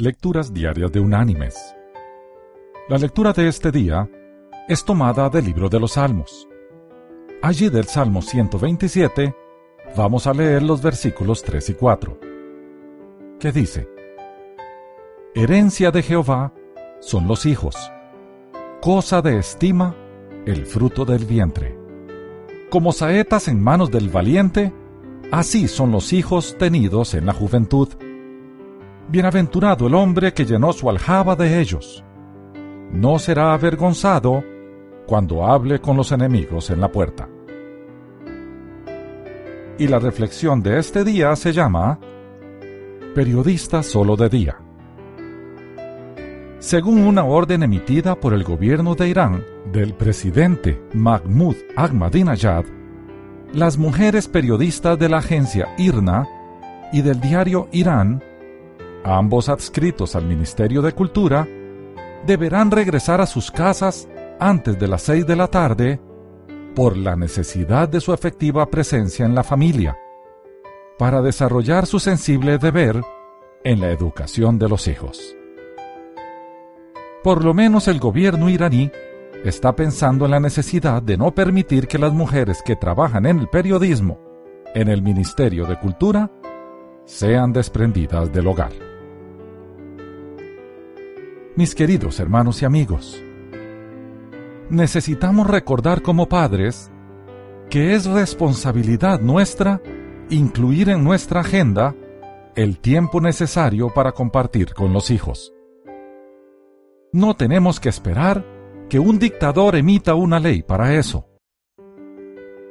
Lecturas Diarias de Unánimes. La lectura de este día es tomada del libro de los Salmos. Allí del Salmo 127 vamos a leer los versículos 3 y 4, que dice, Herencia de Jehová son los hijos, cosa de estima el fruto del vientre. Como saetas en manos del valiente, así son los hijos tenidos en la juventud. Bienaventurado el hombre que llenó su aljaba de ellos. No será avergonzado cuando hable con los enemigos en la puerta. Y la reflexión de este día se llama Periodista solo de día. Según una orden emitida por el gobierno de Irán del presidente Mahmoud Ahmadinejad, las mujeres periodistas de la agencia IRNA y del diario Irán ambos adscritos al Ministerio de Cultura, deberán regresar a sus casas antes de las seis de la tarde por la necesidad de su efectiva presencia en la familia, para desarrollar su sensible deber en la educación de los hijos. Por lo menos el gobierno iraní está pensando en la necesidad de no permitir que las mujeres que trabajan en el periodismo, en el Ministerio de Cultura, sean desprendidas del hogar mis queridos hermanos y amigos. Necesitamos recordar como padres que es responsabilidad nuestra incluir en nuestra agenda el tiempo necesario para compartir con los hijos. No tenemos que esperar que un dictador emita una ley para eso.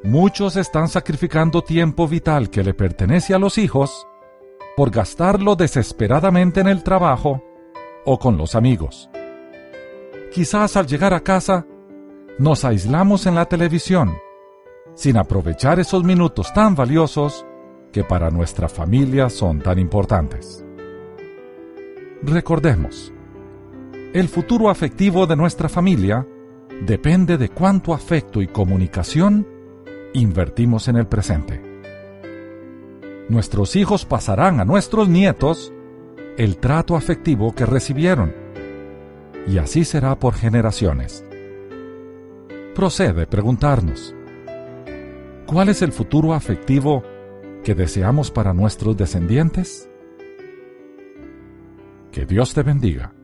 Muchos están sacrificando tiempo vital que le pertenece a los hijos por gastarlo desesperadamente en el trabajo o con los amigos. Quizás al llegar a casa nos aislamos en la televisión, sin aprovechar esos minutos tan valiosos que para nuestra familia son tan importantes. Recordemos, el futuro afectivo de nuestra familia depende de cuánto afecto y comunicación invertimos en el presente. Nuestros hijos pasarán a nuestros nietos el trato afectivo que recibieron. Y así será por generaciones. Procede preguntarnos, ¿cuál es el futuro afectivo que deseamos para nuestros descendientes? Que Dios te bendiga.